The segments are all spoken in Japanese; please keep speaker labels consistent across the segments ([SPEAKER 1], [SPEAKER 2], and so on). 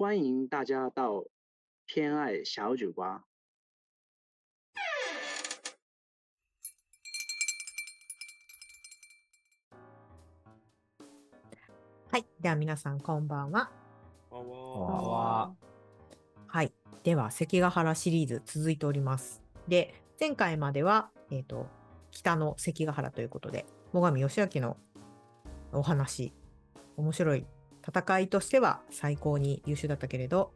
[SPEAKER 1] 欢迎大家到偏爱小酒吧。
[SPEAKER 2] はい。では皆さん、こんばんは。
[SPEAKER 3] わ
[SPEAKER 4] こんばん
[SPEAKER 3] わ
[SPEAKER 4] は。
[SPEAKER 2] はい。では、関ヶ原シリーズ続いております。で、前回までは、えっ、と、北の関ヶ原ということで、最上義明のお話、面白い戦いとしては最高に優秀だったけれど、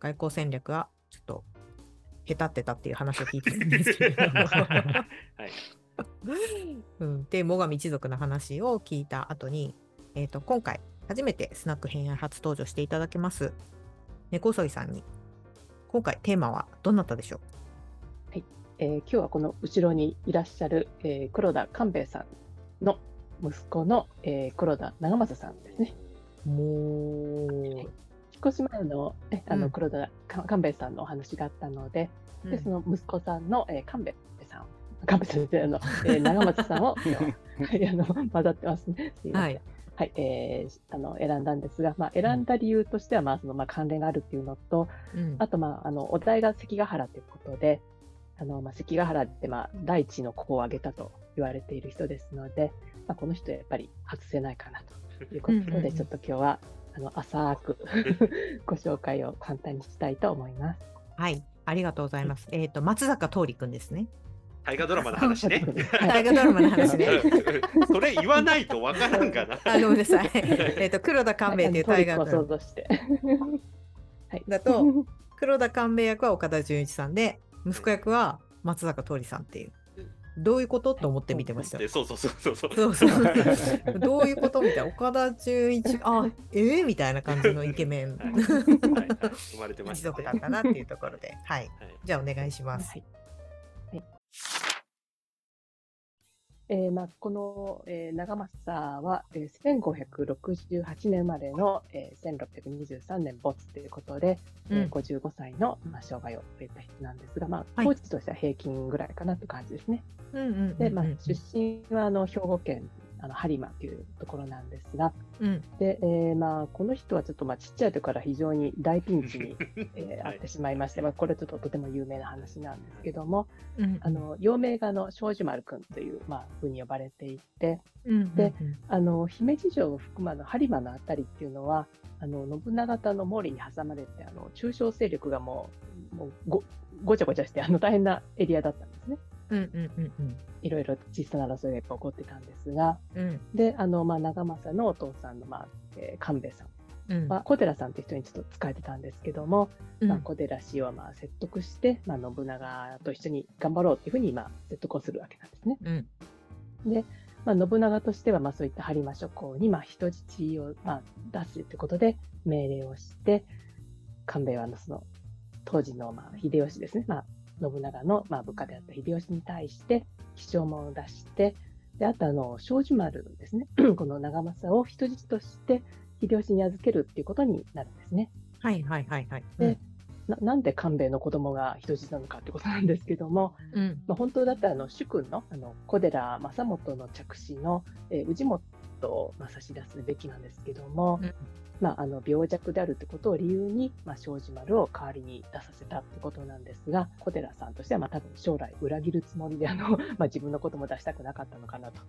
[SPEAKER 2] 外交戦略はちょっと下手ってたっていう話を聞いてるんですけれども。
[SPEAKER 3] はい。
[SPEAKER 2] うん、で、最上一族の話を聞いた後に、えっ、と、今回、初めてスナック偏愛初登場していただけます、猫そいさんに、今回テーマはどなたでしょう？
[SPEAKER 5] えー今日はこの後ろにいらっしゃる、えー黒田官兵衛さんの息子の、えー黒田長政さんですね。
[SPEAKER 2] も
[SPEAKER 5] 引っ越し前のえあの
[SPEAKER 2] うん。
[SPEAKER 5] 黒田か官兵衛さんのお話があったので、
[SPEAKER 2] う、
[SPEAKER 5] でその息子さんの、えー、官兵衛さん、官兵衛さんあの、えー 長松さんをははいあの混ざってますね。す
[SPEAKER 2] はい。
[SPEAKER 5] はい、えーあの選んだんですが、まあ、選んだ理由としては、まあそのまあ関連があるっていうのと、
[SPEAKER 2] うん。
[SPEAKER 5] あと、まあ、あのお題が関ヶ原ということで、あのまあ、関ヶ原って、まあ、第一の功を挙げたと言われている人ですので、まあ、この人やっぱり外せないかなということで、
[SPEAKER 2] うんうんうん
[SPEAKER 5] ちょっと今日はあの浅くご紹介を簡単にしたいと思います。
[SPEAKER 2] はい。ありがとうございます。えっ、と、松坂桃李くんですね。
[SPEAKER 3] 大河ドラマの話ね。
[SPEAKER 5] はい
[SPEAKER 2] 大河ドラマの話ね。
[SPEAKER 3] うんそれ言わないとわからんがな。
[SPEAKER 2] あ、ごめんなさい。えっと、黒田官兵衛という
[SPEAKER 5] はい
[SPEAKER 2] 大河ドラマ。
[SPEAKER 5] はい、
[SPEAKER 2] だと、黒田官兵衛役は岡田准一さんで、息子役は松坂桃李さんっていう。どういうこと？と思って見てました。
[SPEAKER 3] でそうそうそうそうそう。
[SPEAKER 2] そうそう。どういうこと？みたいな。岡田准一、あ、えー、みたいな感じのイケメン
[SPEAKER 3] はいはいはい生まれてました、
[SPEAKER 2] 一族だったなっていうところで。はい。
[SPEAKER 3] はい
[SPEAKER 2] じゃあお願いします。
[SPEAKER 5] はいはいえーまあ、この、えー長政は、えー1568年生まれの、えー1623年没ということで、えー
[SPEAKER 2] うん。
[SPEAKER 5] 55歳の、まあ、生涯を終えた人なんですが、まあ、
[SPEAKER 2] はい。
[SPEAKER 5] 当時としては平均ぐらいかなという感じですね。
[SPEAKER 2] うんうんうんうん。
[SPEAKER 5] で、まあ、出身はあの兵庫県あの播磨というところなんですが、
[SPEAKER 2] うん。
[SPEAKER 5] でえーまあ、この人はちょっとまあちっちゃい時から非常に大ピンチに、えーあってしまいまして、まあ、これちょっととても有名な話なんですけども、
[SPEAKER 2] うん
[SPEAKER 5] あの幼名があの庄司丸君という、まあ、風に呼ばれていて
[SPEAKER 2] うん
[SPEAKER 5] であの姫路城を含むあの播磨のあたりっていうのはあの信長方の毛利に挟まれてあの中小勢力がもうもうごごちゃごちゃしてあの大変なエリアだったんです。ね。
[SPEAKER 2] うんうんうんうん。
[SPEAKER 5] いろいろ小さな争いが起こってたんですが
[SPEAKER 2] うん。
[SPEAKER 5] であの、まあ、長政のお父さんの、まあえー官兵衛さん
[SPEAKER 2] うん。
[SPEAKER 5] は小寺さんって人にちょっと使えてたんですけども、
[SPEAKER 2] うん。
[SPEAKER 5] まあ、小寺氏をまあ説得して、まあ、信長と一緒に頑張ろうっていうふうにまあ説得をするわけなんですね。
[SPEAKER 2] うん。
[SPEAKER 5] で、まあ、信長としてはまあそういった播磨諸侯にまあ人質をまあ出すということで命令をして、官兵衛はあのその当時のまあ秀吉ですね、まあ、信長のまあ部下であった秀吉に対して起請文を出して、であとあの庄司丸ですね、この長政を人質として秀吉に預けるっていうことになるんですね。
[SPEAKER 2] はいはいはいはい。
[SPEAKER 5] でななんで官兵衛の子供が人質なのかってことなんですけども、
[SPEAKER 2] うん
[SPEAKER 5] まあ、本当だったらあの主君のあの小寺正元の着子の、えー氏元を、まあ、差し出すべきなんですけども、
[SPEAKER 2] うん
[SPEAKER 5] まあ、あの病弱であるってことを理由に、まあ、庄司丸を代わりに出させたってことなんですが小寺さんとしてはまあ多分将来裏切るつもりであの、まあ、自分の子供を出したくなかったのかなと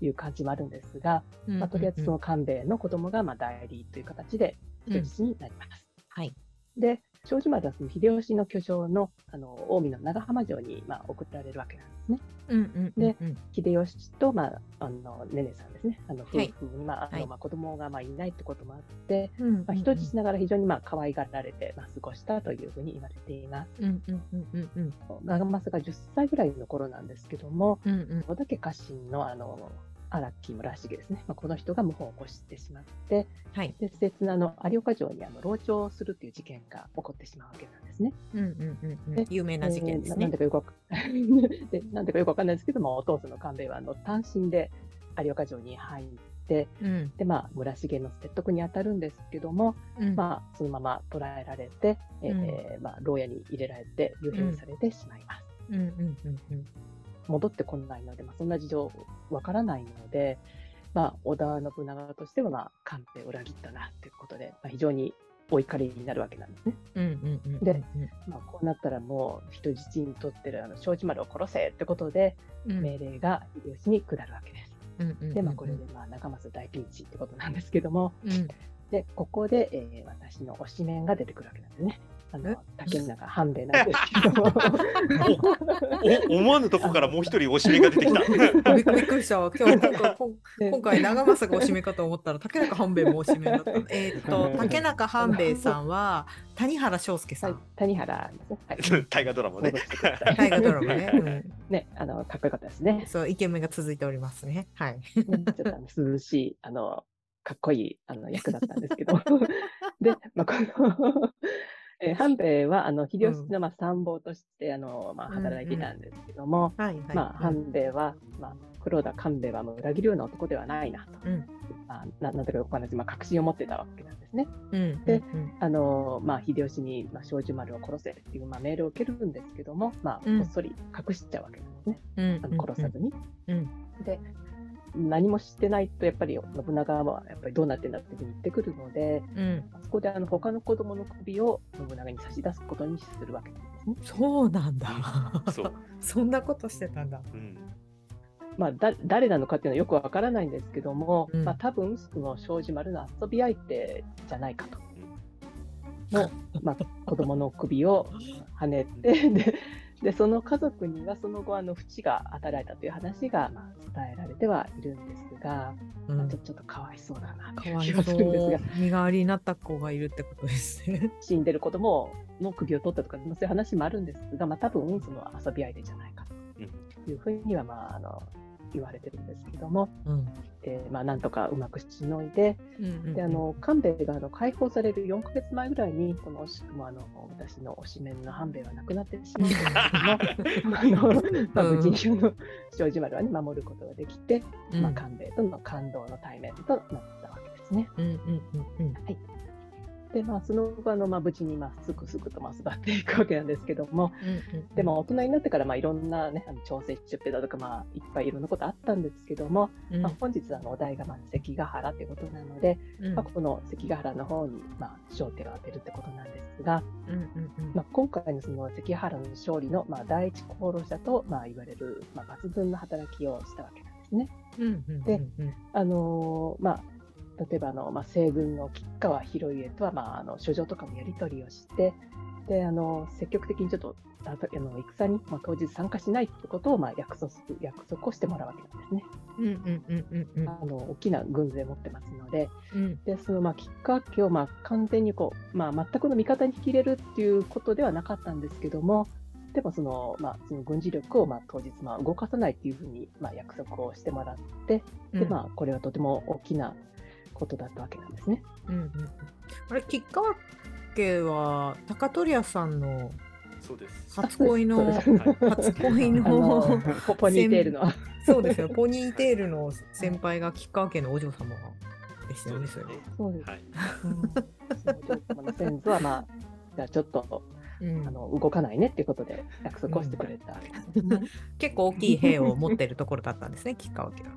[SPEAKER 5] いう感じもあるんですが、
[SPEAKER 2] うん
[SPEAKER 5] まあ、とりあえずそ
[SPEAKER 2] うん
[SPEAKER 5] の官兵衛の子供がまあ代理という形で人質になります。
[SPEAKER 2] はい。
[SPEAKER 5] で、庄司丸はその秀吉の居城のあの近江の長浜城に、まあ、送られるわけなんですね。
[SPEAKER 2] うんうん
[SPEAKER 5] で
[SPEAKER 2] うん。
[SPEAKER 5] 秀吉と、まあ、あのねねさんですね、あの夫
[SPEAKER 2] はい。
[SPEAKER 5] 婦に、まああ
[SPEAKER 2] はい。
[SPEAKER 5] のまあ、子供がまあいないってこともあって、
[SPEAKER 2] うん
[SPEAKER 5] まあ、人質ながら非常にまあ可愛がられて、まあ、過ごしたというふうに言われています。
[SPEAKER 2] うんうんうんうんうん
[SPEAKER 5] 長政が10歳ぐらいの頃なんですけども、
[SPEAKER 2] うんうん。
[SPEAKER 5] 小田家家臣のあの荒木村重ですね、まあ、この人が謀反を起こしてしまって、
[SPEAKER 2] はい。
[SPEAKER 5] で施設のあの有岡城にあの籠城するという事件が起こってしまうわけなんですね。
[SPEAKER 2] うんうんうんうん
[SPEAKER 5] で
[SPEAKER 2] 有名な事件ですね
[SPEAKER 5] えーななんで。かよく？わ かでなんでかよくわかんないですけども、お父さんの官兵衛はあの単身で有岡城に入って、
[SPEAKER 2] うん
[SPEAKER 5] でまあ、村重の説得に当たるんですけども、
[SPEAKER 2] うん
[SPEAKER 5] まあ、そのまま捕らえられて、えーまあ、牢屋に入れられて、幽閉されてしまいます。
[SPEAKER 2] うんうんうんうん
[SPEAKER 5] 戻ってこないので、まあ、そんな事情わからないので、まあ、織田信長としては、まあ、官兵裏切ったなということで、まあ、非常にお怒りになるわけなんですね。
[SPEAKER 2] うんうんうん
[SPEAKER 5] でまあ、こうなったらもう人質にとってるあの庄司丸を殺せってことで
[SPEAKER 2] うん
[SPEAKER 5] 命令が秀吉に下るわけです。
[SPEAKER 2] うんうん
[SPEAKER 5] で、まあ、これでまあ長政大ピンチってことなんですけども、
[SPEAKER 2] うん
[SPEAKER 5] でここで、えー私の推しメンが出てくるわけなんですね。あ
[SPEAKER 2] え
[SPEAKER 5] の竹中半兵衛なんですけど
[SPEAKER 3] 思わぬとこからもう一人おしめが出てきた。
[SPEAKER 2] びっくりしたわ。今日今回長政がおしめかと思ったら竹中半兵衛もおしめだったの。えーっと竹中半兵衛さんは谷原章介さ
[SPEAKER 5] はい
[SPEAKER 2] ん。
[SPEAKER 5] 谷原ですね。はい
[SPEAKER 3] 大河ドラマね
[SPEAKER 2] 大河ドラマね。うん
[SPEAKER 5] ね、あの、かっこよかったですね。
[SPEAKER 2] そうイケメンが続いておりますね。はい。
[SPEAKER 5] ねちょっとあの涼しい、あの、かっこいいあの役だったんですけど。で、まあ、この、えー半兵衛は、あの、秀吉の、まあ、参謀として、あの、まあ、働いていたんですけども、
[SPEAKER 2] はいはい。
[SPEAKER 5] まあ、半兵衛は、まあ、黒田官兵衛はもう裏切るような男ではないなと。
[SPEAKER 2] うん
[SPEAKER 5] まあ、ななんとかお話、まあ、確信を持ってたわけなんですね。
[SPEAKER 2] うん
[SPEAKER 5] で
[SPEAKER 2] うん
[SPEAKER 5] あのまあ、秀吉に、まあ、庄司丸を殺せっていう、まあ、命令を受けるんですけども、まあ、
[SPEAKER 2] うん
[SPEAKER 5] こっそり隠しちゃうわけなんですね。
[SPEAKER 2] うん
[SPEAKER 5] あの殺さずに。
[SPEAKER 2] うん
[SPEAKER 5] で、何もしてないと、やっぱり信長はやっぱりどうなってんだっていうふうに言ってくるので、
[SPEAKER 2] うん。
[SPEAKER 5] そこであの他の子供の首を信長に差し出すことにするわけですね。
[SPEAKER 2] そうなんだ。
[SPEAKER 3] そう。
[SPEAKER 2] そんなことしてたんだ。
[SPEAKER 3] うん。
[SPEAKER 5] まあ、だ誰なのかっていうのはよくわからないんですけども、
[SPEAKER 2] うん
[SPEAKER 5] まあ、多分その庄司丸の遊び相手じゃないかと。の、まあ、子供の首を跳ねてででその家族にはその後あの淵が与えられたという話が、まあ、伝えられてはいるんですが、
[SPEAKER 2] うん
[SPEAKER 5] まあちょちょっとかわいそうだなと
[SPEAKER 2] い
[SPEAKER 5] いう気がするんですが。
[SPEAKER 2] 身代わりになった子がいるってことですね。
[SPEAKER 5] 死んでる子供の首を取ったとか、まあそういう話もあるんですが、まあ、多分その遊び相手じゃないかというふうには、まあ、あの言われてるんですけども、
[SPEAKER 2] うん。
[SPEAKER 5] えーまあ、なんとかうまくしのいで、
[SPEAKER 2] うん
[SPEAKER 5] であの官兵衛があの解放される4ヶ月前ぐらいに、この惜しくもあの私の推しメンの半兵衛は亡くなってしまうんですけども、あのまあ、無事にあの庄司丸は、ね、守ることができて、
[SPEAKER 2] うん。
[SPEAKER 5] まあ、官兵衛との感動の対面となったわけですね。
[SPEAKER 2] うんうんうんうん
[SPEAKER 5] で、まあ、その後あの、まあ、無事に、まあ、すくすくとまあ育っていくわけなんですけども、
[SPEAKER 2] うん
[SPEAKER 5] でも大人になってからまあいろんな、ね、あの調整出費だとか、まあ、いっぱいいろんなことあったんですけども、
[SPEAKER 2] うん。
[SPEAKER 5] まあ、本日あのお題がまあ関ヶ原ということなので、
[SPEAKER 2] うん。
[SPEAKER 5] まあ、この関ヶ原の方にまあ焦点を当てるってことなんですが、
[SPEAKER 2] うんうんうん。
[SPEAKER 5] まあ、今回のその関ヶ原の勝利のまあ第一功労者とまあ言われるまあ抜群の働きをしたわけなんですね。
[SPEAKER 2] うんうんうん
[SPEAKER 5] で
[SPEAKER 2] うん。
[SPEAKER 5] あのーまあ例えばあの、まあ、西軍の吉川広家とは、まあ、あの書状とかもやり取りをしてであの積極的にちょっとああの戦に、まあ、当日参加しないってことを、まあ、約束約束をしてもらうわけなんですね。
[SPEAKER 2] うんうんうんうんうん。
[SPEAKER 5] あの大きな軍勢を持ってますので。
[SPEAKER 2] うん。
[SPEAKER 5] でそのまあ吉川家をまあ完全にこう、まあ、全くの味方に引き入れるっていうことではなかったんですけどもでもその,、まあ、その軍事力をまあ当日まあ動かさないっていうふうにまあ約束をしてもらってで、まあ、これはとても大きなことだったわけなんですね。
[SPEAKER 2] うんうんうんあれ吉川家は高取屋さんの
[SPEAKER 3] そうです。
[SPEAKER 2] 初恋の初恋
[SPEAKER 5] あの
[SPEAKER 2] の
[SPEAKER 5] ポポニーテールの。
[SPEAKER 2] そうですよポニーテールの先輩が吉川家のお嬢様でしたよねそれ
[SPEAKER 3] そうです。はい。
[SPEAKER 5] 先祖は、まあ、じゃあちょっと
[SPEAKER 2] うん
[SPEAKER 5] あの動かないねっていうことで約束をしてくれた。
[SPEAKER 2] 結構大きい兵を持ってるところだったんですね吉川家は。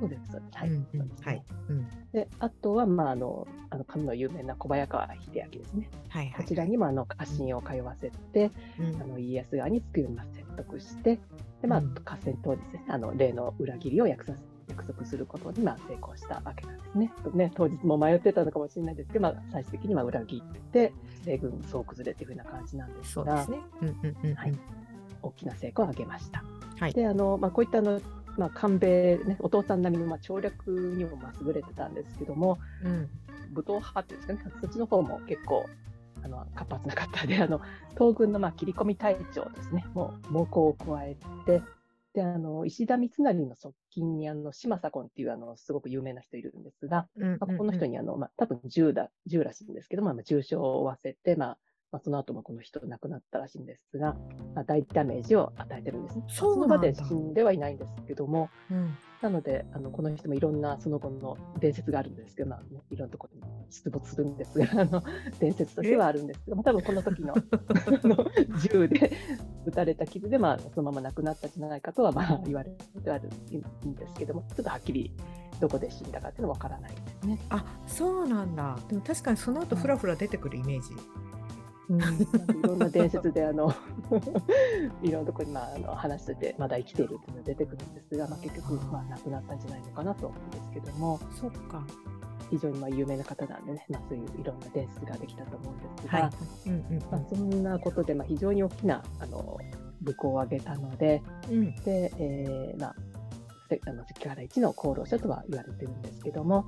[SPEAKER 5] そうです。そうですはい。
[SPEAKER 2] うんうんはいうん
[SPEAKER 5] で、あとは、まあ、あの、あの、神の有名な小早川秀明ですね。
[SPEAKER 2] はいはい
[SPEAKER 5] こちらにも、あの、家臣を通わせて、
[SPEAKER 2] うん
[SPEAKER 5] あの、家康側につくようにまあ説得して、で、まあ
[SPEAKER 2] うん、
[SPEAKER 5] 合戦当日ですね、あの、例の裏切りを約束約束することに、まあ、成功したわけなんですね。ね、当日も迷ってたのかもしれないですけど、まあ、最終的には裏切って、西軍総崩れっていうふうな感じなんですが、大きな成功を上げました。
[SPEAKER 2] はい
[SPEAKER 5] であのまあ、こういったあの、まあ、官兵衛、ね、お父さん並みの、まあ、調略にもまあ優れてたんですけども、
[SPEAKER 2] うん。
[SPEAKER 5] 武闘派っていうんですかね、そっちの方も結構あの活発な方で、あの東軍のまあ切り込み隊長ですね、もう猛攻を加えて、であの石田三成の側近にあの島左近っていうあのすごく有名な人いるんですが、まあ、この人にあの、まあ、多分銃だ銃らしいんですけど、まあ、まあ重傷を負わせて、まあまあ、その後もこの人亡くなったらしいんですが、まあ、大ダメージを与えてるんですね。
[SPEAKER 2] そ
[SPEAKER 5] の場で死んではいないんですけども、
[SPEAKER 2] うん
[SPEAKER 5] なので、あのこの人もいろんなその後の伝説があるんですけど、まあね、いろんなところに出没するんですが、あの伝説としてはあるんですけども、多分この時の 銃で撃たれた傷で、まあ、そのまま亡くなったんじゃないかとは、まあ、言われてはいるんですけども、ちょっとはっきりどこで死んだかっていうのは分からないですね。
[SPEAKER 2] あそうなんだ。でも確かにその後ふらふら出てくるイメージ。
[SPEAKER 5] うん、なんかいろんな伝説であの いろんなところに、まあ、あの話しててまだ生きているっていうのが出てくるんですが、まあ、結局、まあ、亡くなったんじゃないのかなと思うんですけども
[SPEAKER 2] そっか。
[SPEAKER 5] 非常にまあ有名な方なんでね、まあ、そういういろんな伝説ができたと思うんですが、
[SPEAKER 2] はい。うんうん
[SPEAKER 5] まあ、そんなことで、まあ、非常に大きなあの武功を挙げたので
[SPEAKER 2] うん。
[SPEAKER 5] で、えーまあ、せあの関原一の功労者とは言われてるんですけども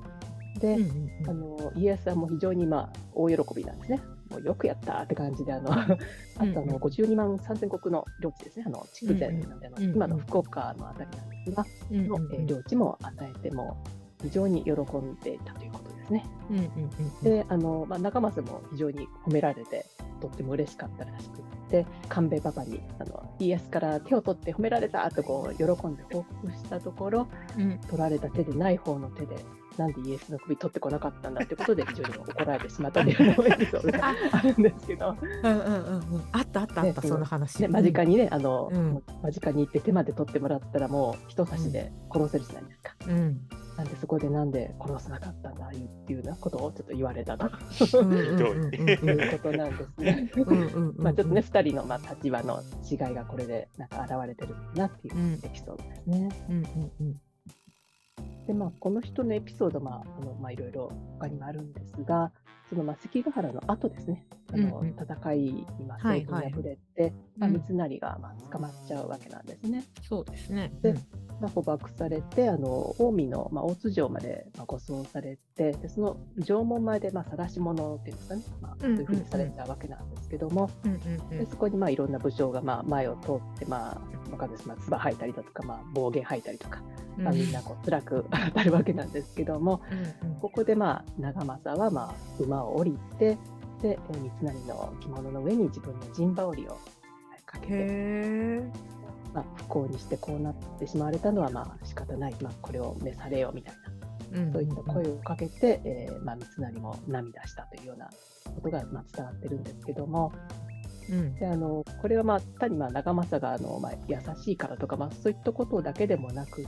[SPEAKER 5] で、
[SPEAKER 2] うんうんうん
[SPEAKER 5] あの家康はもう非常にまあ大喜びなんですね。もうよくやったって感じで、あの あとあの52万3000国の領地ですね、あの筑前なんで、あの今の福岡のあたりなんですが、
[SPEAKER 2] うん
[SPEAKER 5] のえー領地も与えても非常に喜んでいたということですね。
[SPEAKER 2] うんうんうん
[SPEAKER 5] で、あのまあ、長政も非常に褒められて、とっても嬉しかったらしくって、官兵衛パパにあの家康から手を取って褒められたとこう喜んで報告したところ、
[SPEAKER 2] うん。
[SPEAKER 5] 取られた手でない方の手で、なんでイエスの首取ってこなかったんだってことで、非常に怒られてしまったというエピソードがあるんですけど、
[SPEAKER 2] うんうんうんうんあったあったあった、
[SPEAKER 5] ね
[SPEAKER 2] その話。
[SPEAKER 5] ね、間近にね、あの、
[SPEAKER 2] うん
[SPEAKER 5] 間近に行って手まで取ってもらったら、もう人差しで殺せるじゃないですか。
[SPEAKER 2] うん。
[SPEAKER 5] なんで、そこでなんで殺さなかったんだっていうようなことをちょっと言われたということなんですね。まあちょっとね、2人のまあ立場の違いがこれでなんか現れてるなっていう
[SPEAKER 2] うん
[SPEAKER 5] エピソードですね。
[SPEAKER 2] うんうんうん
[SPEAKER 5] でまあ、この人のエピソード、まああのまあ、いろいろ他にもあるんですが、そのまあ関ヶ原の後ですね、あの戦いにまあ
[SPEAKER 2] はいはい。
[SPEAKER 5] 成功に敗れて、まあ、
[SPEAKER 2] うん。
[SPEAKER 5] 三成がまあ捕まっちゃうわけなんですね。
[SPEAKER 2] そうですね。
[SPEAKER 5] でまあ、捕獲されて、あの近江の、まあ、大津城まで、まあ、護送されて、でその城門前で、まあ、晒し物っていうんですかね、まあ、そういうふうにされたわけなんですけども、でそこにまあいろんな武将がまあ前を通って、まあ、わかんないです、まあ、唾吐いたりだとか、まあ、暴言吐いたりとか、
[SPEAKER 2] うん。
[SPEAKER 5] まあ、みんなこう辛く 当たるわけなんですけども、
[SPEAKER 2] うんうん。
[SPEAKER 5] ここでまあ長政はまあ馬を降りて、で、えー三成の着物の上に自分の陣羽織をかけて。まあ、不幸にしてこうなってしまわれたのはまあ仕方ない、まあ、これを召されよみたいな、そういった声をかけて、えーまあ、三成も涙したというようなことがまあ伝わってるんですけども、
[SPEAKER 2] うん。
[SPEAKER 5] であのこれはまあ単にまあ長政があの、まあ、優しいからとか、まあ、そういったことだけでもなく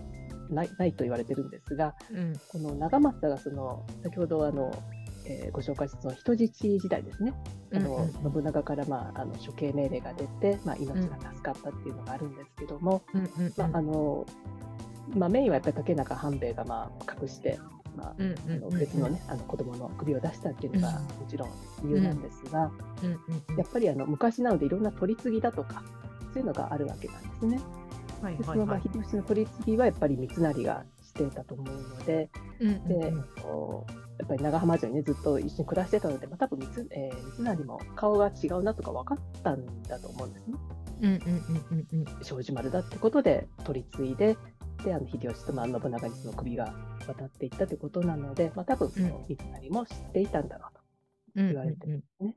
[SPEAKER 5] ないないと言われてるんですが
[SPEAKER 2] うん。
[SPEAKER 5] この長政がその先ほどあの、えーご紹介したその人質時代ですね。あの、
[SPEAKER 2] うん。うん
[SPEAKER 5] 信長から、まあ、あの処刑命令が出て、まあ、命が助かったっていうのがあるんですけども、
[SPEAKER 2] うん
[SPEAKER 5] まああのまあ、メインはやっぱり竹中半兵衛がまあ隠して、まあ
[SPEAKER 2] うんうん
[SPEAKER 5] あの
[SPEAKER 2] うん。
[SPEAKER 5] 別のね、あの子供の首を出したっていうのがもちろん理由なんですが、やっぱりあの昔なのでいろんな取り次ぎだとかそういうのがあるわけなんですね。
[SPEAKER 2] はい
[SPEAKER 5] でそ
[SPEAKER 2] はい。はい。
[SPEAKER 5] のまあ秀吉の取り次ぎはやっぱり三成がしてたと思うので、
[SPEAKER 2] うんうん
[SPEAKER 5] で
[SPEAKER 2] うん。
[SPEAKER 5] こうやっぱり長浜城にねずっと一緒に暮らしてたので、まあ、多分三,、えー、三成も顔が違うなとか分かったんだと思うんですね。
[SPEAKER 2] うんうんうんうんうん
[SPEAKER 5] 庄司丸だってことで取り継いで、であの秀吉とまあ信長にその首が渡っていったということなので、まあ、多分その三成も知っていたんだろうと。
[SPEAKER 2] うん
[SPEAKER 5] 言われてるんですね。
[SPEAKER 2] うん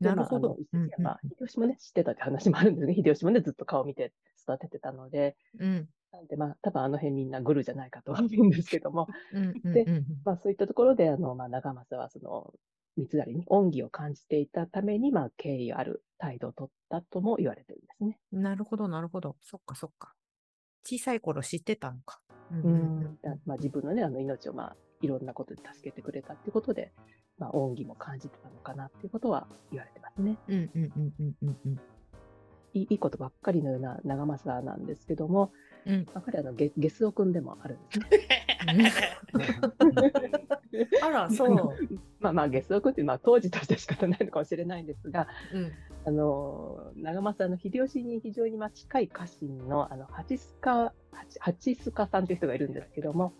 [SPEAKER 2] なるほど。
[SPEAKER 5] でまあ秀吉もね、知ってたって話もあるんですね。秀吉もね、ずっと顔を見て育ててたので、
[SPEAKER 2] うん
[SPEAKER 5] なんでまあ、多分あの辺みんなグルじゃないかとは思うんですけども、で
[SPEAKER 2] うん
[SPEAKER 5] まあそういったところで、あの、まあ長政はその、三成に恩義を感じていたために、まあ敬意ある態度を取ったとも言われてるんですね。
[SPEAKER 2] なるほどなるほど。そっかそっか。小さい頃知ってたのか。うん
[SPEAKER 5] まあ自分のね、あの命をまあいろんなことで助けてくれたっていうことで、まあ恩義も感じてたのかなっていうことは言われてますね。
[SPEAKER 2] うんうんうんうんうんうん
[SPEAKER 5] いいことばっかりのような長政なんですけども、
[SPEAKER 2] うん
[SPEAKER 5] まあ彼はあのゲゲスオ君でもあるんですね。
[SPEAKER 2] あらそう。
[SPEAKER 5] まあまあゲスオ君ってまあ当時としては仕方ないのかもしれないんですが、
[SPEAKER 2] うん
[SPEAKER 5] あの長政の秀吉に非常にまあ近い家臣のあの八須賀八八須賀さんという人がいるんですけども、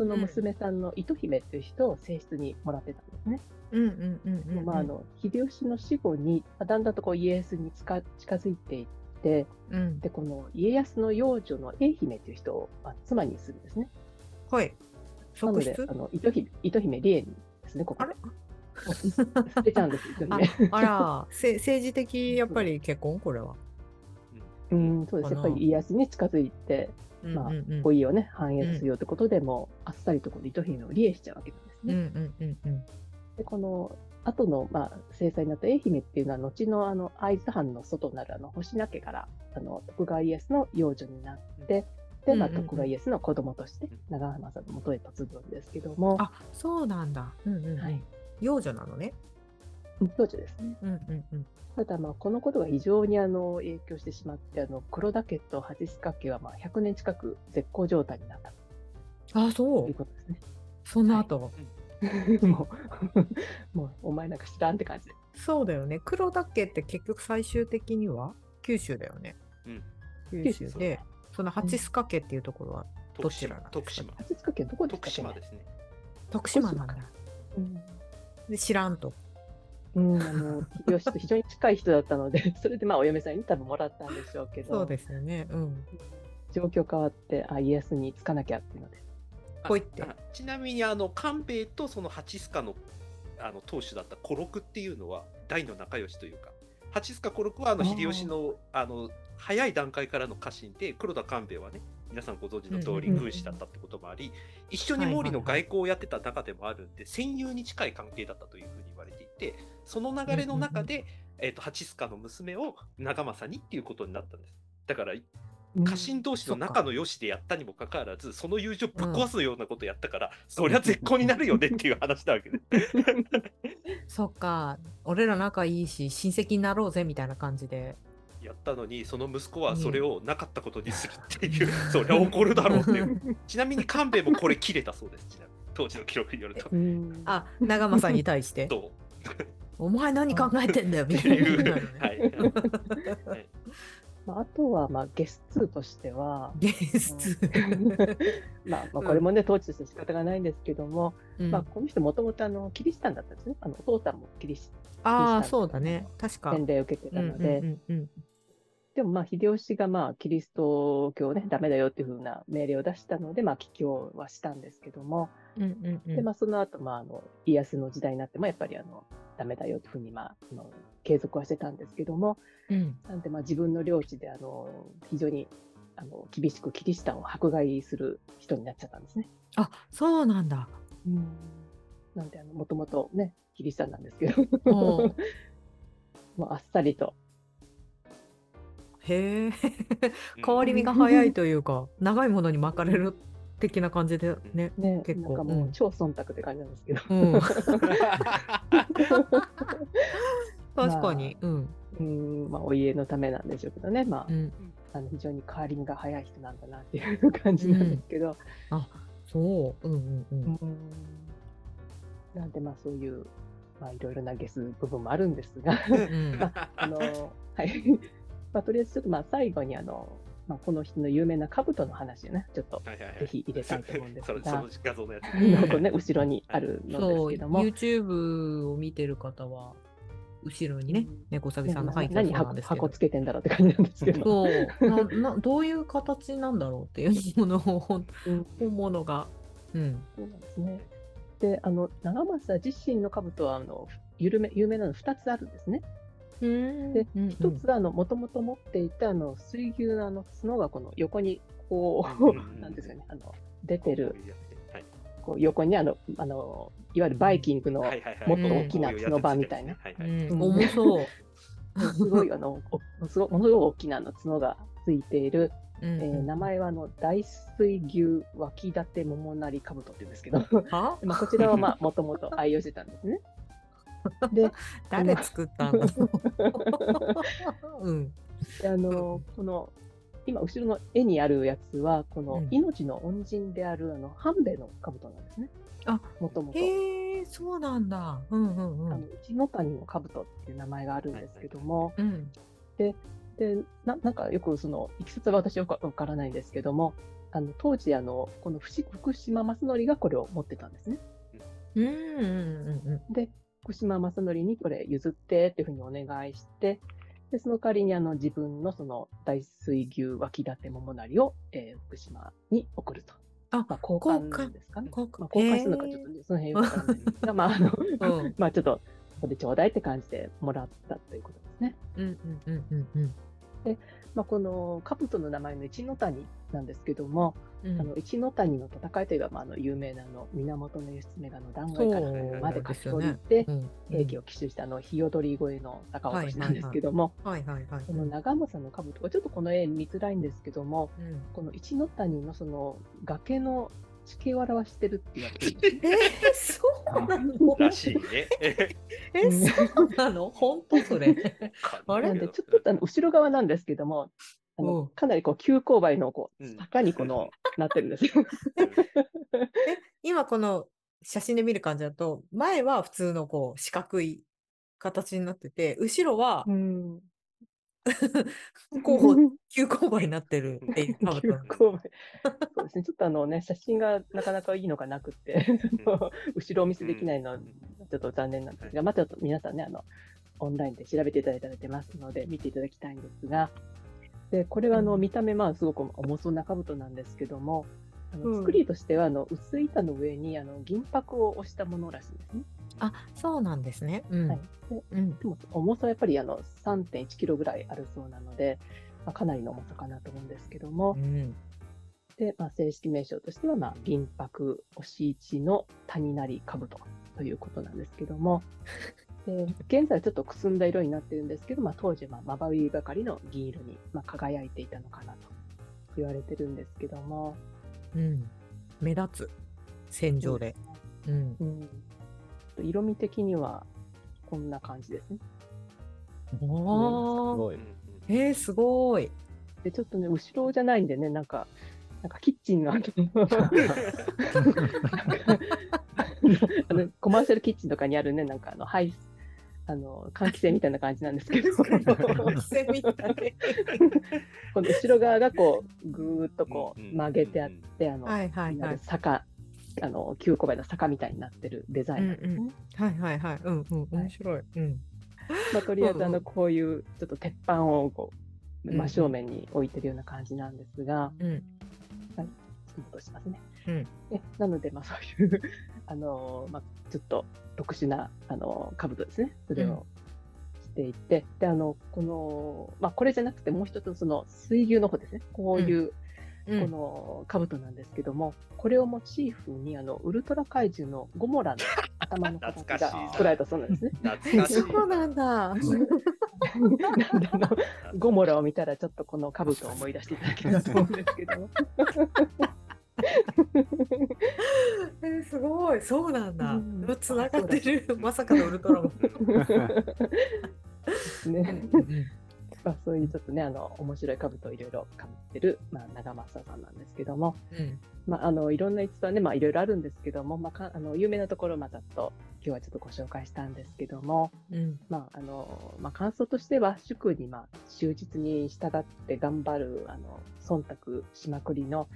[SPEAKER 5] その娘さんの糸姫という人を正室にもらってたんですね。
[SPEAKER 2] うんうんうんうんうん。
[SPEAKER 5] まああの秀吉の死後にまあだんだんとこう家康に近近づいていって、
[SPEAKER 2] うん。
[SPEAKER 5] でこの家康の養女の栄姫という人をまあ妻にするんですね。
[SPEAKER 2] はい。
[SPEAKER 5] なのであの糸姫糸姫理恵ですねここ
[SPEAKER 2] あ
[SPEAKER 5] 捨てちゃうんです糸
[SPEAKER 2] あ
[SPEAKER 5] 姫。
[SPEAKER 2] あら、せ政治的やっぱり結婚？これは。
[SPEAKER 5] うんそうですやっぱり家康に近づいてまあ
[SPEAKER 2] うんうんうん
[SPEAKER 5] 語彙をね反映するよってことでもうあっさりとこの糸姫を理恵しちゃうわけなんですね。
[SPEAKER 2] うんうんうんうん
[SPEAKER 5] でこの後のまあ制裁になった栄姫っていうのは後のあの会津藩の外なるあの星名家からあの徳川家康の養女になってで、まあ、徳川家康の子供として長政の元へ嫁ぐんですけども、
[SPEAKER 2] あ、そうなんだ。うんうんうん。
[SPEAKER 5] はい
[SPEAKER 2] 幼女なのね。
[SPEAKER 5] 当時ですね。
[SPEAKER 2] うんうんうん。
[SPEAKER 5] ただ、まあ、このことが非常にあの影響してしまって、あの黒田家と八須賀家はまあ100年近く絶好状態になった
[SPEAKER 2] あ、
[SPEAKER 5] と
[SPEAKER 2] そ。
[SPEAKER 5] いううことですね。
[SPEAKER 2] その後。
[SPEAKER 5] もう、もうお前なんか知らんって感じで。
[SPEAKER 2] そうだよね。黒田家って結局最終的には九州だよね。
[SPEAKER 3] うん
[SPEAKER 2] 九州で、その八須賀家っていうところはど
[SPEAKER 3] 徳島
[SPEAKER 2] ちらなん。ですか？
[SPEAKER 3] 徳島。
[SPEAKER 5] 八須賀家どこでした
[SPEAKER 3] 徳
[SPEAKER 5] っけ？ね
[SPEAKER 3] 島ですね。
[SPEAKER 2] 徳島なんだ。
[SPEAKER 5] うん
[SPEAKER 2] で、知らんと。
[SPEAKER 5] うん、あの秀吉と非常に近い人だったので、それでまあお嫁さんに多分もらったんでしょうけど、
[SPEAKER 2] そうですよね。うん。
[SPEAKER 5] 状況変わって、あ、家康につかなきゃっていうので、
[SPEAKER 2] ほいって。
[SPEAKER 3] あちなみにあの官兵衛とその八須賀のあの当主だった古六っていうのは大の仲良しというか。八須賀古六はあの秀吉のあの早い段階からの家臣で黒田官兵衛はね皆さんご存知の通り
[SPEAKER 2] うんうんうん。
[SPEAKER 3] 軍師だったってこともあり一緒に毛利の外交をやってた中でもあるんで戦友に近い関係だったというふうに言われていてその流れの中で、えー、と八須賀の娘を長政にっていうことになったんですだから家臣同士の仲の良しでやったにもかかわらず、その友情ぶっ壊すようなことやったから、そりゃ絶好になるよねっていう話なわけで。
[SPEAKER 2] そっか。俺ら仲いいし、親戚になろうぜみたいな感じで。
[SPEAKER 3] やったのに、その息子はそれをなかったことにするっていう、そりゃ怒るだろうっていう。ちなみに官兵衛もこれ切れたそうです、ちなみに当時の記録によると。
[SPEAKER 5] うん
[SPEAKER 2] あ、長政に対して。
[SPEAKER 3] と
[SPEAKER 2] お前何考えてんだよみたいな。
[SPEAKER 5] まあ、あとは、まあ、ゲス2としては、
[SPEAKER 2] ゲス
[SPEAKER 5] まあ、まあ、これもね、統治として仕方がないんですけども、
[SPEAKER 2] うん。
[SPEAKER 5] まあ、この人もともとあのキリシタンだったんですね。あのお父さんもキリシ
[SPEAKER 2] ああ、そうだね。確か。
[SPEAKER 5] 洗礼を受けてたので、
[SPEAKER 2] うんうんうん
[SPEAKER 5] でもまあ秀吉がまあキリスト教ね、ダメだよっていうふうな命令を出したので、まあ帰教はしたんですけども、
[SPEAKER 2] うんうんうん。
[SPEAKER 5] でまあその後まああの家康の時代になってもやっぱりあのダメだよというふうにまああの継続はしてたんですけども、
[SPEAKER 2] うん。
[SPEAKER 5] なんでまあ自分の領地であの非常にあの厳しくキリシタンを迫害する人になっちゃったんですね。
[SPEAKER 2] あ、そうなんだ。
[SPEAKER 5] なんであのもともとねキリシタンなんですけど、もう。あっさりと。
[SPEAKER 2] へえ。変わり身が早いというか、長いものに巻かれる的な感じでね。
[SPEAKER 5] ね
[SPEAKER 2] 結構
[SPEAKER 5] も
[SPEAKER 2] う
[SPEAKER 5] うん超忖度って感じなんですけど。
[SPEAKER 2] うん。確かに。うん。
[SPEAKER 5] うんまあ、お家のためなんでしょうけどね、まあ
[SPEAKER 2] うん。
[SPEAKER 5] あの非常に変わり身が早い人なんだなっていう感じなんですけど、
[SPEAKER 2] そう。うんうんうん。
[SPEAKER 5] うんなんでまあそういう、まあ、いろいろなゲス部分もあるんですが、
[SPEAKER 2] うん
[SPEAKER 5] あのはい まあ、とりあえずちょっとまあ最後にあの、まあ、この人の有名な兜の話をね、ちょっと
[SPEAKER 3] はいはいはい
[SPEAKER 5] ぜひ入れたいと思うんです
[SPEAKER 3] それそ
[SPEAKER 5] が
[SPEAKER 3] の、画像のや
[SPEAKER 5] 後ろにあるの
[SPEAKER 2] そう、
[SPEAKER 5] ですけども、
[SPEAKER 2] YouTube を見てる方は、後ろにね
[SPEAKER 5] うん、
[SPEAKER 2] 猫さぎ
[SPEAKER 5] ね
[SPEAKER 2] さんの背景
[SPEAKER 5] 何箱
[SPEAKER 2] そうなんですけど
[SPEAKER 5] 箱つ。けてんだろうって感じなんですけど、
[SPEAKER 2] そうなな、どういう形なんだろうっていうものを、本物が。うん。
[SPEAKER 5] そうなんですね。で、あの長政自身の兜はあの有名有名なの2つあるんですね。
[SPEAKER 2] うん。
[SPEAKER 5] で
[SPEAKER 2] うん
[SPEAKER 5] 一つはあのもともと持っていたあの水牛のあの角がこの横にこう、なんですかね、あの出てる
[SPEAKER 3] はい。
[SPEAKER 5] こう横にあのあのいわゆるバイキングのもっと大きな角場みたいな、
[SPEAKER 2] 重そう。
[SPEAKER 5] すごいあのおすごものすごい大きなあの角がついている、
[SPEAKER 2] うん
[SPEAKER 5] えー名前はあの大水牛脇立て桃なり兜って言うんですけど、
[SPEAKER 2] は？
[SPEAKER 5] まあこちらはまあもともと愛用してたんですね。で、
[SPEAKER 2] 誰作ったんだろう。うん。
[SPEAKER 5] であのこの今後ろの絵にあるやつはこの
[SPEAKER 2] うん
[SPEAKER 5] 命の恩人であるあの半兵衛の兜なんですね。
[SPEAKER 2] あ
[SPEAKER 5] もともと。
[SPEAKER 2] へえ、そうなんだ。うんうんう
[SPEAKER 5] あの
[SPEAKER 2] ん。
[SPEAKER 5] 一の谷の兜っていう名前があるんですけども、
[SPEAKER 2] うん。
[SPEAKER 5] でななんかよくそのいきさつは私よくわからないんですけども、あの当時あのこの福福島正則がこれを持ってたんですね。
[SPEAKER 2] うんうんうんうん
[SPEAKER 5] で福島正則にこれ譲ってっていうふうにお願いして、でその代わりにあの自分のその大水牛脇立て桃なりを、えー福島に送ると。
[SPEAKER 2] あ
[SPEAKER 5] まあ、交換ですかね。
[SPEAKER 2] 交換
[SPEAKER 5] まあ、交換するのかちょっとねその辺よくわからないんですが、まああの
[SPEAKER 2] うん
[SPEAKER 5] まあちょっとここでちょうだいって感じでもらったということですね。
[SPEAKER 2] うんうんうんうんうん。
[SPEAKER 5] まあ、この兜の名前の一ノ谷なんですけども、
[SPEAKER 2] うん。
[SPEAKER 5] あの一ノ谷の戦いといえば、まあ、あの有名なあの源義経があの断崖からまで駆け下り
[SPEAKER 2] です
[SPEAKER 5] て、
[SPEAKER 2] うん。
[SPEAKER 5] 兵器を奇襲したあの日踊り越えの逆落としなんですけども。この長政の兜はちょっとこの絵見づらいんですけども、
[SPEAKER 2] うん。
[SPEAKER 5] この一ノ谷のその崖の地形を表してるって言われてる。
[SPEAKER 2] えー、そうなの？
[SPEAKER 3] らしいね。
[SPEAKER 2] え、そうなの？本当それ。あれ？
[SPEAKER 5] なんでちょっとあの後ろ側なんですけども、あ
[SPEAKER 2] うん
[SPEAKER 5] のかなりこう急勾配のこう
[SPEAKER 3] うん
[SPEAKER 5] 坂にこのなってるんですよ。
[SPEAKER 2] 今この写真で見る感じだと、前は普通のこう四角い形になってて、後ろは
[SPEAKER 5] う ん
[SPEAKER 2] こう 急勾配になってるっていう兜
[SPEAKER 5] 急。勾配。そうですね。ちょっとあのね、写真がなかなかいいのがなくて、後ろお見せできないのはちょっと残念なんですが、まあちょっと皆さんね、あの、オンラインで調べていただいたら出ますので、見ていただきたいんですが、で、これはあの、
[SPEAKER 2] うん
[SPEAKER 5] 見た目、まあすごく重そうな兜なんですけども、あの
[SPEAKER 2] うん
[SPEAKER 5] 作りとしては、あの、薄い板の上に、あの、銀箔を押したものらしいんですね。
[SPEAKER 2] あ、そうなんですね。うん。
[SPEAKER 5] はい。で
[SPEAKER 2] うん。
[SPEAKER 5] でも重さはやっぱりあの3.1キロぐらいあるそうなので、まあ、かなりの重さかなと思うんですけども、
[SPEAKER 2] うん。
[SPEAKER 5] で、まあ、正式名称としては、まあ、銀箔押し市の谷なり兜ということなんですけども、で現在ちょっとくすんだ色になってるんですけど、まあ、当時はまばゆいばかりの銀色に、まあ、輝いていたのかなと言われてるんですけども、
[SPEAKER 2] うん。目立つ。戦場で。うん。
[SPEAKER 5] うん、色味的にはこんな感じですね。
[SPEAKER 2] おー。
[SPEAKER 4] ごい。
[SPEAKER 2] えー、すごい。
[SPEAKER 5] で、ちょっとね、後ろじゃないんでね、なんか、なんかキッチンのあの コマーシャルキッチンとかにあるね、なんかあの、ハイあの、換気扇みたいな感じなんですけど、こ
[SPEAKER 2] せみたい。
[SPEAKER 5] の後ろ側がこう、ぐーっとこう
[SPEAKER 3] うん
[SPEAKER 5] 曲げてあって、あの、
[SPEAKER 2] はいはいはい。
[SPEAKER 5] 坂、あの、急勾配の坂みたいになってるデザインなんですね。
[SPEAKER 2] うんはいはいはい。うんうん。面白い。うん。
[SPEAKER 5] まあ、とりあえず、あの、
[SPEAKER 2] うんうん
[SPEAKER 5] こういう、ちょっと鉄板をこう、
[SPEAKER 2] うんうん
[SPEAKER 5] 真正面に置いてるような感じなんですが、
[SPEAKER 2] うん。
[SPEAKER 5] 戻しますね。
[SPEAKER 2] うん
[SPEAKER 5] えなので、まあ、そういう、あのまあ、ちょっと特殊な、あの兜ですね。それをしていて、で、あの、この、まあ、これじゃなくて、もう一つのその水牛の方ですね。こういう、
[SPEAKER 2] うん
[SPEAKER 5] この兜なんですけども、これをモチーフに、あの、ウルトラ怪獣のゴモラの頭の形が作られたそうなんですね。
[SPEAKER 3] 懐かしい。
[SPEAKER 2] そうなんだ。
[SPEAKER 5] なんであのゴモラを見たら、ちょっとこの兜を思い出していただければと思うんですけども。
[SPEAKER 2] えー、すごい。そうなんだ
[SPEAKER 5] うん。
[SPEAKER 2] つながってる。まさかのウルトラマン。
[SPEAKER 5] ですね。まあ、そういうちょっとね、あの、面白い兜をいろいろかぶってる、まあ、長政さんなんですけども、
[SPEAKER 2] うん。
[SPEAKER 5] まあ、あの、いろんな逸話ね、まあ、いろいろあるんですけども、まあ、かあの、有名なところをまあざっと、今日はちょっとご紹介したんですけども、
[SPEAKER 2] うん。
[SPEAKER 5] まあ、あの、まあ、感想としては、祝に、まあ、忠実に従って頑張る、あの、忖度しまくりの、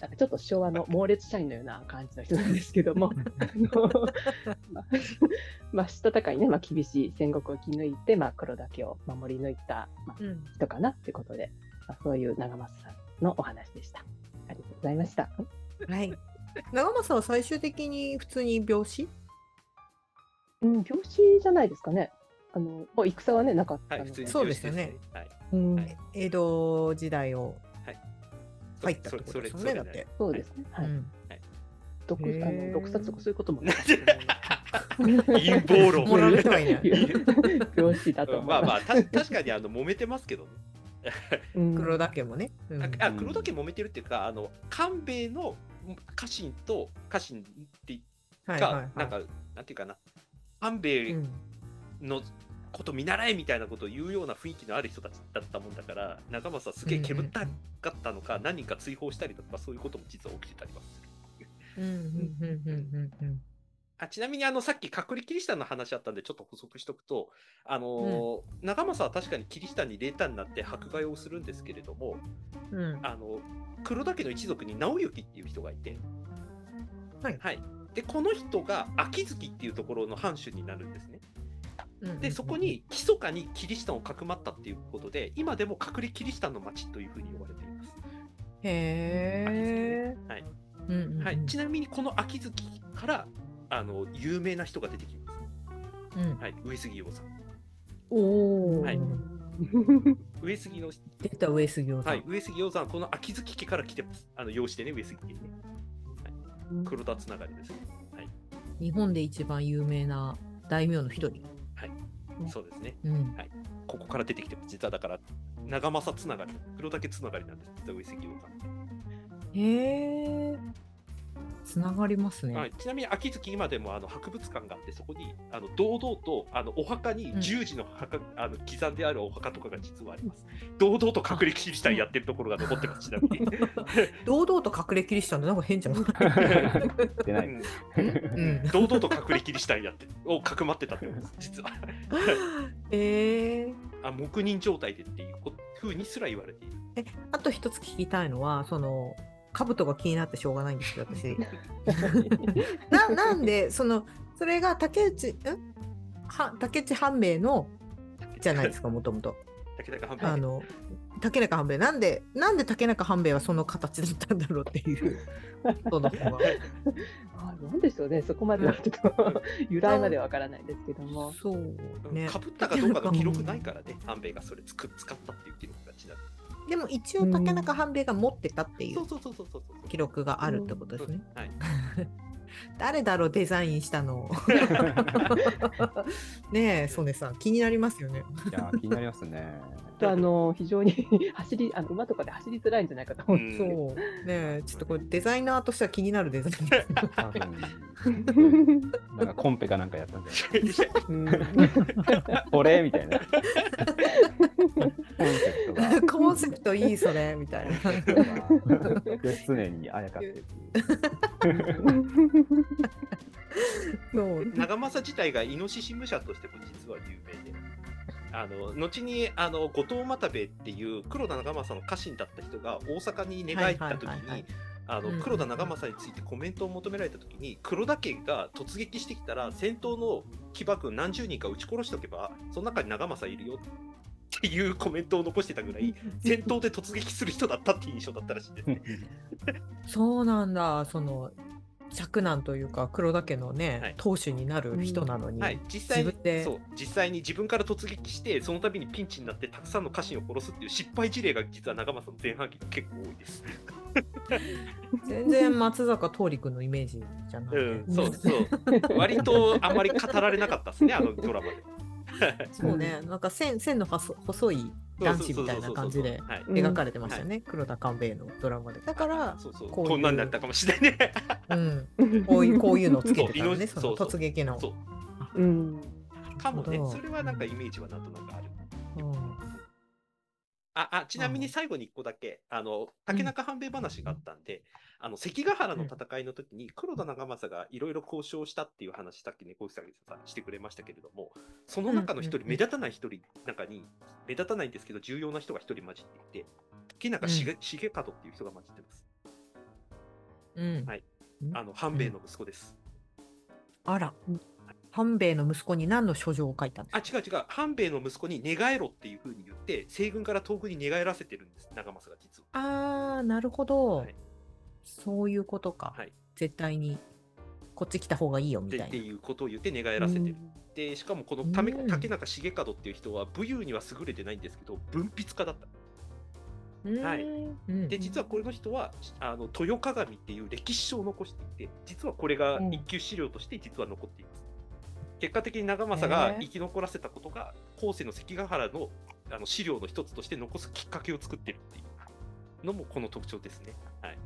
[SPEAKER 5] なんかちょっと昭和の猛烈社員のような感じの人なんですけども、まあ、まあ、したたかにね、まあ、厳しい戦国を生き抜いて、まあ、黒岳を守り抜いた、まあ、
[SPEAKER 2] うん。
[SPEAKER 5] 人かなってことで、まあ、そういう長松さんのお話でした。ありがとうございました。
[SPEAKER 2] はい。長政は最終的に普通に病死？
[SPEAKER 5] うん、病死じゃないですかね。あの、もう戦はね、なかった
[SPEAKER 3] はい、
[SPEAKER 5] ので。
[SPEAKER 3] 普通に
[SPEAKER 2] そうですよね
[SPEAKER 3] はい。
[SPEAKER 5] うん
[SPEAKER 3] はい
[SPEAKER 2] 江戸時代を
[SPEAKER 3] はい
[SPEAKER 2] 入ったってことですよね。だって。
[SPEAKER 5] そうですね。はい。
[SPEAKER 2] うん
[SPEAKER 5] 毒あの毒殺とかそういうこともなかっ
[SPEAKER 3] 陰謀論。
[SPEAKER 2] もらってはいない。
[SPEAKER 5] 病死だと
[SPEAKER 3] まあま。あ、た 確かにあの揉めてますけどね。
[SPEAKER 5] うん
[SPEAKER 2] 黒田家もね。うん
[SPEAKER 3] ああ黒田家揉めてるっていうか、あの官兵衛の家臣と家臣ってが、
[SPEAKER 2] はいはいはい
[SPEAKER 3] なんか、なんていうかな、官兵衛
[SPEAKER 2] うん
[SPEAKER 3] のこと見習えみたいなことを言うような雰囲気のある人たちだったもんだから、長政すげえ煙たかったのか、何人か追放したりとか、そういうことも実は起きてたりはする。
[SPEAKER 2] うんうんうんうんうん
[SPEAKER 3] あちなみにあのさっき隠れキリシタンの話あったんでちょっと補足しとくと、あのー長政は確かにキリシタンに霊誕になって迫害をするんですけれども
[SPEAKER 2] うん。うん
[SPEAKER 3] あの黒田家の一族に直行っていう人がいて、
[SPEAKER 2] はい。
[SPEAKER 3] でこの人が秋月っていうところの藩主になるんですね。
[SPEAKER 2] うん
[SPEAKER 3] でそこに密かにキリシタンをかくまったっていうことで今でも隠れキリシタンの町というふうに呼ばれています。
[SPEAKER 2] へえ。
[SPEAKER 3] はい
[SPEAKER 2] うんうんうん
[SPEAKER 3] はい、ちなみにこの秋月からあの有名な人が出てきます。
[SPEAKER 2] うん
[SPEAKER 3] はい、上杉洋さん。
[SPEAKER 5] おお。
[SPEAKER 3] はい上杉の、
[SPEAKER 2] 出た上杉をさん。
[SPEAKER 3] はい、上杉鷹山、この秋月家から来てます。あの、養子でね、上杉家にね。黒田つながりですね。はい、
[SPEAKER 2] 日本で一番有名な大名の一人。
[SPEAKER 3] そうですね。
[SPEAKER 2] うん。
[SPEAKER 3] ここから出てきてます。実はだから、長政つながり、黒岳つながりなんです。実は上杉鷹山。
[SPEAKER 2] へえ。つながりますね。
[SPEAKER 3] はい、ちなみに秋月今でもあの博物館があってそこにあの堂々とあのお墓に
[SPEAKER 2] うん
[SPEAKER 3] 十字の墓、あの刻んであるお墓とかが実はあります。堂々と隠れキリシタンやってるところが残ってますちなみに。
[SPEAKER 2] 堂々と隠れキリシタンでなんか変じゃん。
[SPEAKER 4] 出ない。
[SPEAKER 3] うん
[SPEAKER 2] うん。
[SPEAKER 3] 堂々と隠れキリシタンやってをかくまってたってことです実は。
[SPEAKER 2] ええ。
[SPEAKER 3] あ黙認状態でっていうこ風にすら言われている。
[SPEAKER 2] あと一つ聞きたいのは、その、兜が気になってしょうがないんですけど、私。ななんで、その、それが竹内、ん？は竹内半兵衛の、じゃないですか、もともと。
[SPEAKER 3] 竹中半兵衛
[SPEAKER 2] あの、竹中半兵衛。なんで、なんで竹中半兵衛はその形だったんだろうっていう、その方が。
[SPEAKER 5] あなんでしょうね、そこまではちょっと由来まではわからないですけども。
[SPEAKER 2] そうね。
[SPEAKER 3] かぶったかどうかの記録ないからね、半兵衛がそれつく使ったっていう記録がちなみに。
[SPEAKER 2] でも一応竹中半兵衛が持ってたっていう
[SPEAKER 3] そうそうそうそうそうそう。
[SPEAKER 2] 記録があるってことですね。
[SPEAKER 3] はい。
[SPEAKER 2] 誰だろうデザインしたの？ねえ、曽根さん気になりますよね。
[SPEAKER 4] いや、気になりますね。
[SPEAKER 5] あの非常に走りあの馬とかで走りづらいんじゃないかと思うんです
[SPEAKER 2] そ
[SPEAKER 5] けど。
[SPEAKER 2] う。ねえ、ちょっとこれデザイナーとしては気になるデザイン
[SPEAKER 4] なんかコンペかなんかやったんじゃ
[SPEAKER 5] うん
[SPEAKER 4] ないこれ？みたいな。コンセプトが。
[SPEAKER 2] コンセプトいいそれみたいな。
[SPEAKER 4] で常にあやかってる
[SPEAKER 2] そう。
[SPEAKER 3] 長政自体がイノシシ武者としても実は有名で。あの後にあの後藤又兵衛っていう黒田長政の家臣だった人が大阪に寝返った時に黒田長政についてコメントを求められた時に黒田家が突撃してきたら戦闘の騎馬軍何十人か撃ち殺しておけばその中に長政いるよっていうコメントを残してたぐらい戦闘で突撃する人だったっていう印象だったらしいんですね。
[SPEAKER 2] そうなんだ。その嫡男というか黒田家のね、
[SPEAKER 3] はい
[SPEAKER 2] 当主になる人なのに。
[SPEAKER 3] はい、実際に
[SPEAKER 2] 自分で
[SPEAKER 3] そう実際に自分から突撃してその度にピンチになってたくさんの家臣を殺すっていう失敗事例が実は長政の前半期結構多いです。
[SPEAKER 2] 全然松坂桃李君のイメージじゃない、
[SPEAKER 3] うん、そうそう。割とあんまり語られなかったですね、あのドラマで。
[SPEAKER 2] そうね。なんか線線の細細い男子みたいな感じで描かれてましたよね。黒田官兵衛のドラマで。だから、
[SPEAKER 3] そうそう
[SPEAKER 2] こ
[SPEAKER 3] んなんだったかもしれないね。
[SPEAKER 2] うん、こういうこういうのをつけてたのね。
[SPEAKER 3] そ
[SPEAKER 2] の突撃の。
[SPEAKER 3] そう
[SPEAKER 5] うん
[SPEAKER 3] かもねそれはなんかイメージはなんとなくある。
[SPEAKER 2] うん
[SPEAKER 3] ああちなみに最後に1個だけ、あの竹中半兵衛話があったんで、あの関ヶ原の戦いの時に黒田長政がいろいろ交渉したっていう話、さっきね、小石さんがしてくれましたけれども、その中の一人、
[SPEAKER 2] うんうんうん。
[SPEAKER 3] 目立たない一人中に、目立たないんですけど、重要な人が一人混じっていて、竹中重,、重門っていう人が混じってます。
[SPEAKER 2] うん。
[SPEAKER 3] はい。
[SPEAKER 2] うん。
[SPEAKER 3] あの半兵衛の息子です。
[SPEAKER 2] あら、半兵衛の息子に何の書状を書いたんです
[SPEAKER 3] あ、
[SPEAKER 2] か
[SPEAKER 3] 違う違う、半兵衛の息子に寝返ろっていうふうに言って、西軍から東軍に寝返らせてるんです、長政が実は。
[SPEAKER 2] あー、なるほど、
[SPEAKER 3] はい
[SPEAKER 2] そういうことか。
[SPEAKER 3] はい
[SPEAKER 2] 絶対にこっち来た方がいいよみ
[SPEAKER 3] でって
[SPEAKER 2] たいな。
[SPEAKER 3] いうことを言って寝返らせてる。でしかもこのため
[SPEAKER 2] うん
[SPEAKER 3] 竹中重門っていう人は武勇には優れてないんですけど文筆家だった。はい
[SPEAKER 2] うん
[SPEAKER 3] で実はこれの人はあの豊鏡っていう歴史書を残していて実はこれが
[SPEAKER 5] うん
[SPEAKER 3] 一級資料として実は残っています。結果的に長政が生き残らせたことが後世の関ヶ原のあの資料の一つとして残すきっかけを作ってるっていうのもこの特徴ですね。はい、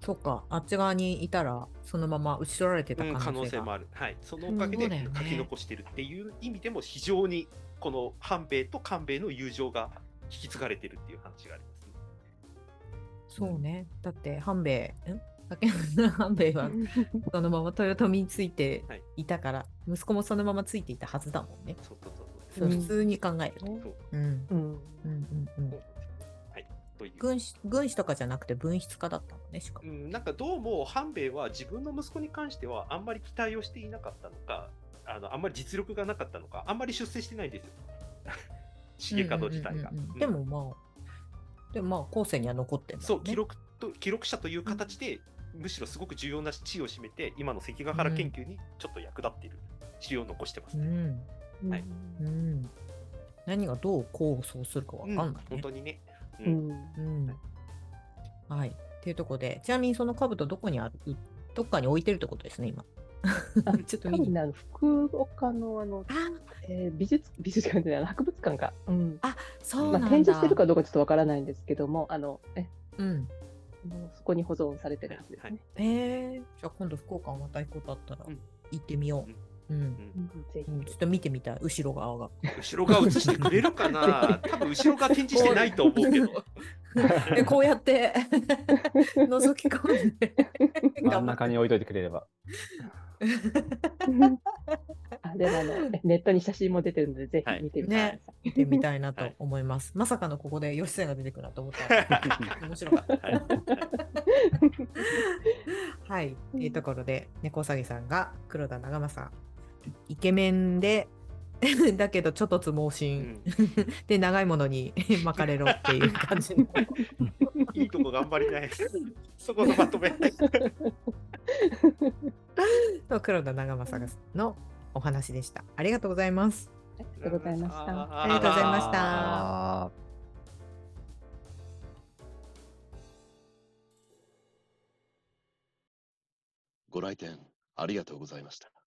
[SPEAKER 2] そっか、あっち側にいたら、そのまま打ち取られてた
[SPEAKER 3] うん可能
[SPEAKER 2] 可能性
[SPEAKER 3] もある。はい、そのおかげで書き残してるっていう意味でも非常にこの半兵衛と官兵衛の友情が引き継がれてるっていう話がありますね。
[SPEAKER 2] そうね。だって、半兵衛、ん？竹中半兵衛はそのまま豊臣について
[SPEAKER 3] はい
[SPEAKER 2] いたから、息子もそのままついていたはずだもんね。
[SPEAKER 3] そうそうそう
[SPEAKER 2] そう
[SPEAKER 5] うん
[SPEAKER 2] 普通に考えると。
[SPEAKER 3] そう。
[SPEAKER 2] うん。
[SPEAKER 5] うん
[SPEAKER 2] うんうんうん。
[SPEAKER 3] はい。という。
[SPEAKER 2] 軍師軍師とかじゃなくて文筆家だったのね、しかも。
[SPEAKER 3] うん、なんかどうも半兵衛は自分の息子に関してはあんまり期待をしていなかったのか、あのあんまり実力がなかったのか、あんまり出世してないんですよ。重門自体が。
[SPEAKER 2] うんうんうんうん
[SPEAKER 3] うん
[SPEAKER 2] でもまあ、でもまあ、後世には残ってるんだ
[SPEAKER 3] そう、
[SPEAKER 2] ね
[SPEAKER 3] 記録と記録者という形で、むしろすごく重要な地位を占めて、今の関ヶ原研究にちょっと役立っている資料を残してますね。
[SPEAKER 2] うん。
[SPEAKER 3] はい
[SPEAKER 2] うん。何がどう構想するかわかんない、ね
[SPEAKER 3] 本当にね。う
[SPEAKER 5] うんん。
[SPEAKER 2] うん。はい。っていうところで、ちなみにその兜どこにあるどっかに置いてるってことですね、今。
[SPEAKER 5] あ
[SPEAKER 2] ちょっと見に。
[SPEAKER 5] あの福岡のあの、
[SPEAKER 2] あ
[SPEAKER 5] えー美術美術館じゃない博物館か、うん
[SPEAKER 2] そうなんだ。
[SPEAKER 5] まあ、展示してるかどうかちょっとわからないんですけども、あのえ
[SPEAKER 2] うん。
[SPEAKER 5] あのそこに保存されてるはずですね。
[SPEAKER 2] えー、じゃあ今度福岡また行くことあったら
[SPEAKER 3] うん
[SPEAKER 2] 行ってみよう。うん。
[SPEAKER 5] うん
[SPEAKER 2] うんちょっと見てみたい、後ろ側が。
[SPEAKER 3] 後ろ側映してくれるかな 多分後ろ側展示してないと思うけど。
[SPEAKER 2] でこうやって 覗き込んで
[SPEAKER 4] 真ん中に置いといてくれれば。
[SPEAKER 5] あでもあのえネットに写真も出てるので、ぜ
[SPEAKER 3] はい
[SPEAKER 5] ひ見てみてください。
[SPEAKER 2] ね見てみたいなと
[SPEAKER 3] はい
[SPEAKER 2] 思います。まさかのここで吉瀬が出てくるなと思ったら 面白かった。
[SPEAKER 3] はい
[SPEAKER 2] はい、というところで、猫うさぎさんが黒田長政、イケメンで、だけどちょっとつ盲
[SPEAKER 3] う
[SPEAKER 2] 信、
[SPEAKER 3] ん
[SPEAKER 2] で、長いものに巻かれろっていう感じの。
[SPEAKER 3] いいとこ頑張りない。そこのまとめ。
[SPEAKER 2] の黒田長政のお話でした。ありがとうございます。
[SPEAKER 5] ありがとうございました。
[SPEAKER 2] ありがとうございました
[SPEAKER 6] ご来店ありがとうございました。